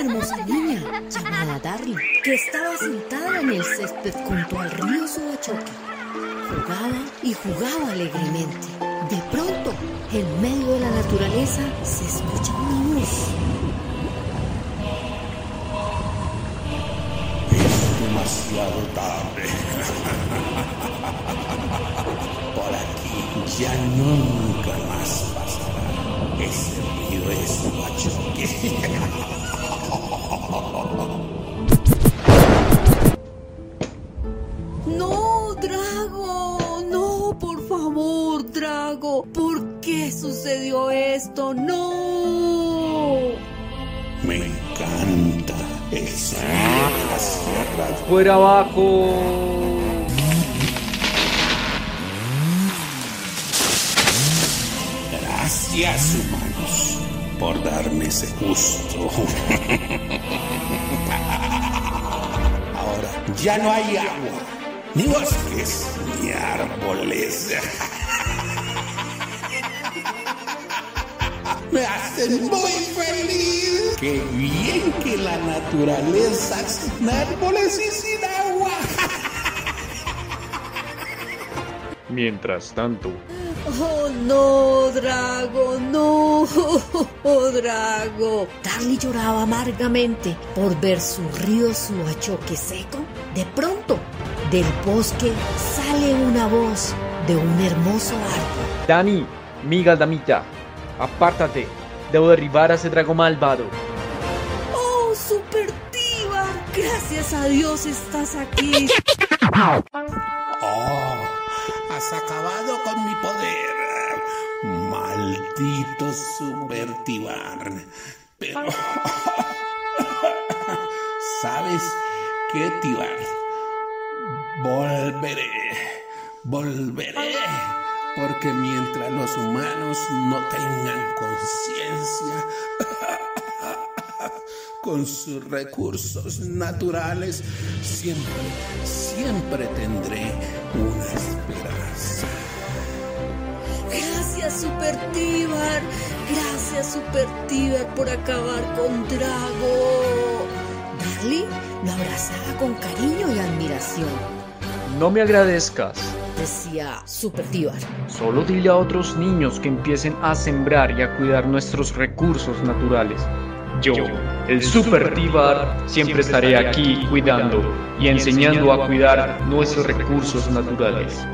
hermosa niña llamada Darly, que estaba sentada en el césped junto al río Subachoque. Jugaba y jugaba alegremente. De pronto, en medio de la naturaleza, se escucha una voz. Es demasiado tarde. Por aquí ya nunca más pasará. Ese río es Huachoque. ¿Por qué sucedió esto? No. Me encanta el sonido de las sierras. Fuera abajo. Gracias, humanos, por darme ese gusto. Ahora ya no hay agua, ni bosques, ni árboles. Me hacen muy feliz. Qué bien que la naturaleza sin árboles y sin agua. Mientras tanto, Oh, no, Drago, no, oh, Drago. Darly lloraba amargamente por ver su río Suachoque seco. De pronto, del bosque sale una voz de un hermoso árbol. Dani, miga damita, apártate. Debo derribar a ese drago malvado. Oh, Super Diva, gracias a Dios estás aquí. Oh, has acabado con mi poder. Maldito subvertivar. Pero... ¿Sabes qué, Tibar? Volveré. Volveré. Porque mientras los humanos no tengan conciencia con sus recursos naturales, siempre, siempre tendré una esperanza. Gracias, Super Divar. Gracias, Super Divar, por acabar con Drago. Darly lo abrazaba con cariño y admiración. No me agradezcas. Decía Super Divar. Solo dile a otros niños que empiecen a sembrar y a cuidar nuestros recursos naturales. Yo, el Super Tibar, siempre estaré aquí cuidando y enseñando a cuidar nuestros recursos naturales.